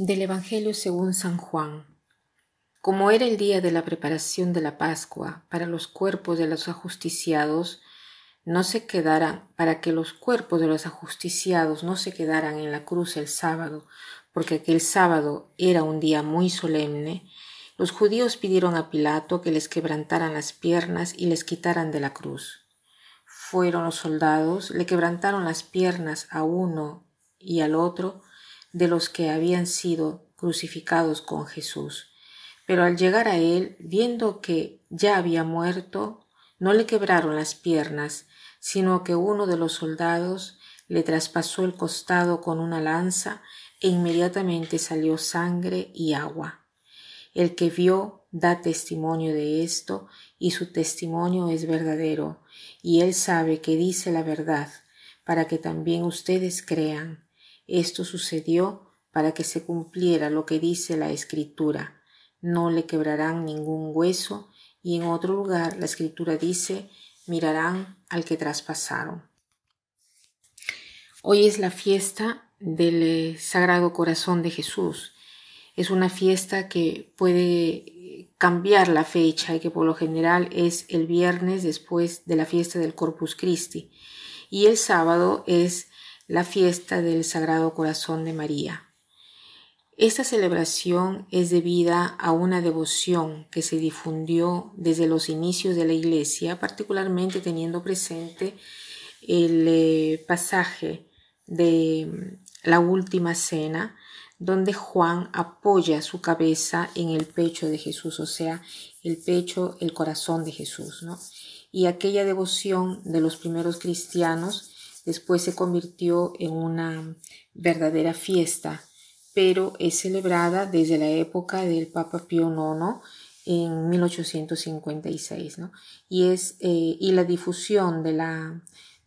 Del Evangelio según San Juan. Como era el día de la preparación de la Pascua para los cuerpos de los ajusticiados, no se quedaran, para que los cuerpos de los ajusticiados no se quedaran en la cruz el sábado, porque aquel sábado era un día muy solemne, los judíos pidieron a Pilato que les quebrantaran las piernas y les quitaran de la cruz. Fueron los soldados, le quebrantaron las piernas a uno y al otro, de los que habían sido crucificados con Jesús. Pero al llegar a él, viendo que ya había muerto, no le quebraron las piernas, sino que uno de los soldados le traspasó el costado con una lanza e inmediatamente salió sangre y agua. El que vio da testimonio de esto y su testimonio es verdadero, y él sabe que dice la verdad, para que también ustedes crean. Esto sucedió para que se cumpliera lo que dice la Escritura. No le quebrarán ningún hueso, y en otro lugar la Escritura dice, mirarán al que traspasaron. Hoy es la fiesta del eh, Sagrado Corazón de Jesús. Es una fiesta que puede cambiar la fecha y que por lo general es el viernes después de la fiesta del Corpus Christi. Y el sábado es la fiesta del Sagrado Corazón de María. Esta celebración es debida a una devoción que se difundió desde los inicios de la Iglesia, particularmente teniendo presente el eh, pasaje de la última cena, donde Juan apoya su cabeza en el pecho de Jesús, o sea, el pecho, el corazón de Jesús, ¿no? Y aquella devoción de los primeros cristianos Después se convirtió en una verdadera fiesta, pero es celebrada desde la época del Papa Pío IX en 1856, ¿no? Y, es, eh, y la difusión de, la,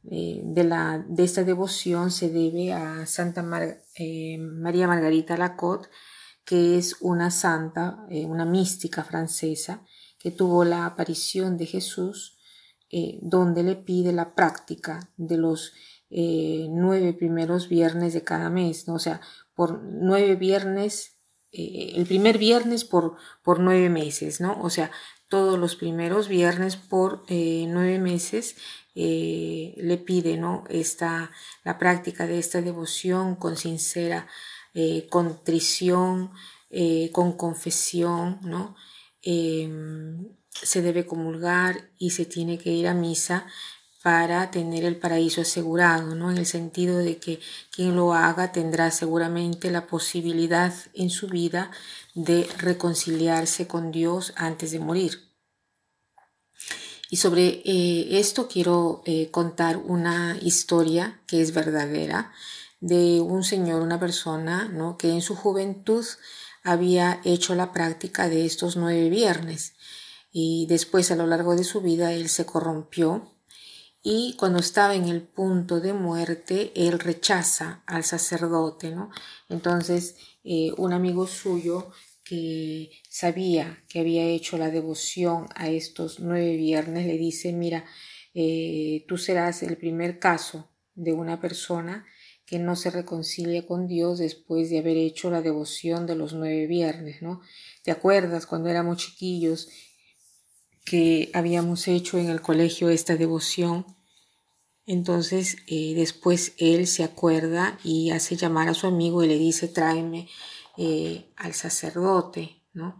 eh, de, la, de esta devoción se debe a Santa eh, María Margarita Lacotte, que es una santa, una mística francesa, que tuvo la aparición de Jesús, donde le pide la práctica de los eh, nueve primeros viernes de cada mes, ¿no? O sea, por nueve viernes, eh, el primer viernes por, por nueve meses, ¿no? O sea, todos los primeros viernes por eh, nueve meses le pide, ¿no? Esta, la práctica de esta devoción con sincera contrición, con confesión, ¿no? Se debe comulgar y se tiene que ir a misa para tener el paraíso asegurado, ¿no? En el sentido de que quien lo haga tendrá seguramente la posibilidad en su vida de reconciliarse con Dios antes de morir. Y sobre eh, esto quiero eh, contar una historia que es verdadera de un señor, una persona, ¿no? Que en su juventud había hecho la práctica de estos nueve viernes y después a lo largo de su vida él se corrompió y cuando estaba en el punto de muerte, él rechaza al sacerdote, ¿no? Entonces, eh, un amigo suyo que sabía que había hecho la devoción a estos nueve viernes le dice, mira, eh, tú serás el primer caso de una persona que no se reconcilia con Dios después de haber hecho la devoción de los nueve viernes, ¿no? ¿Te acuerdas cuando éramos chiquillos que habíamos hecho en el colegio esta devoción. Entonces eh, después él se acuerda y hace llamar a su amigo y le dice tráeme eh, al sacerdote, ¿no?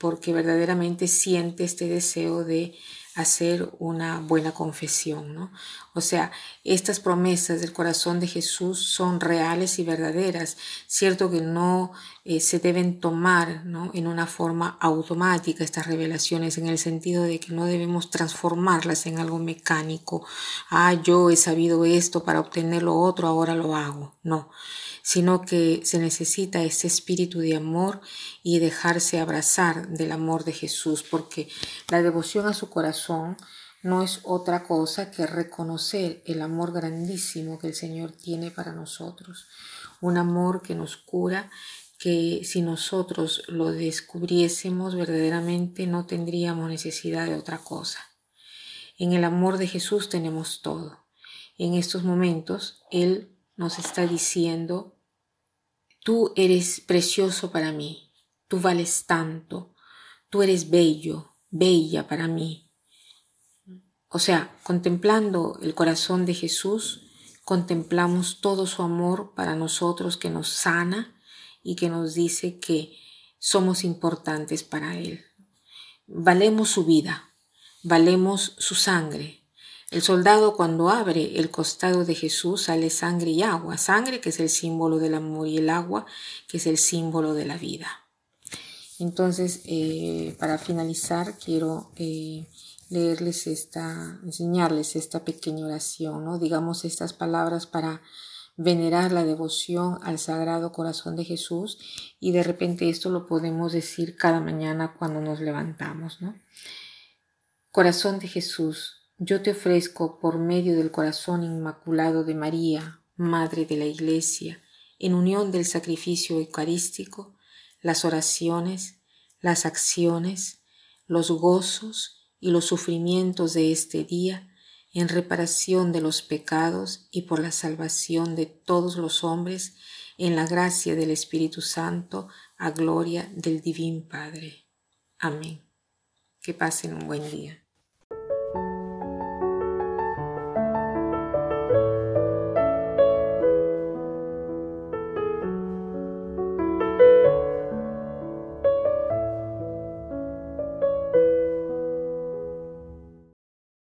Porque verdaderamente siente este deseo de hacer una buena confesión, ¿no? O sea, estas promesas del corazón de Jesús son reales y verdaderas, cierto que no eh, se deben tomar, ¿no? En una forma automática estas revelaciones, en el sentido de que no debemos transformarlas en algo mecánico. Ah, yo he sabido esto para obtener lo otro, ahora lo hago. No sino que se necesita ese espíritu de amor y dejarse abrazar del amor de Jesús, porque la devoción a su no es otra cosa que reconocer el amor grandísimo que el Señor tiene para nosotros, un amor que nos cura, que si nosotros lo descubriésemos verdaderamente no tendríamos necesidad de otra cosa. En el amor de Jesús tenemos todo. En estos momentos Él nos está diciendo Tú eres precioso para mí, tú vales tanto, tú eres bello, bella para mí. O sea, contemplando el corazón de Jesús, contemplamos todo su amor para nosotros que nos sana y que nos dice que somos importantes para Él. Valemos su vida, valemos su sangre, el soldado cuando abre el costado de Jesús sale sangre y agua, sangre que es el símbolo del amor y el agua que es el símbolo de la vida. Entonces, eh, para finalizar, quiero eh, leerles esta, enseñarles esta pequeña oración, ¿no? digamos estas palabras para venerar la devoción al Sagrado Corazón de Jesús y de repente esto lo podemos decir cada mañana cuando nos levantamos. ¿no? Corazón de Jesús, yo te ofrezco por medio del corazón inmaculado de María, Madre de la Iglesia, en unión del sacrificio eucarístico, las oraciones, las acciones, los gozos y los sufrimientos de este día, en reparación de los pecados y por la salvación de todos los hombres, en la gracia del Espíritu Santo, a gloria del Divino Padre. Amén. Que pasen un buen día.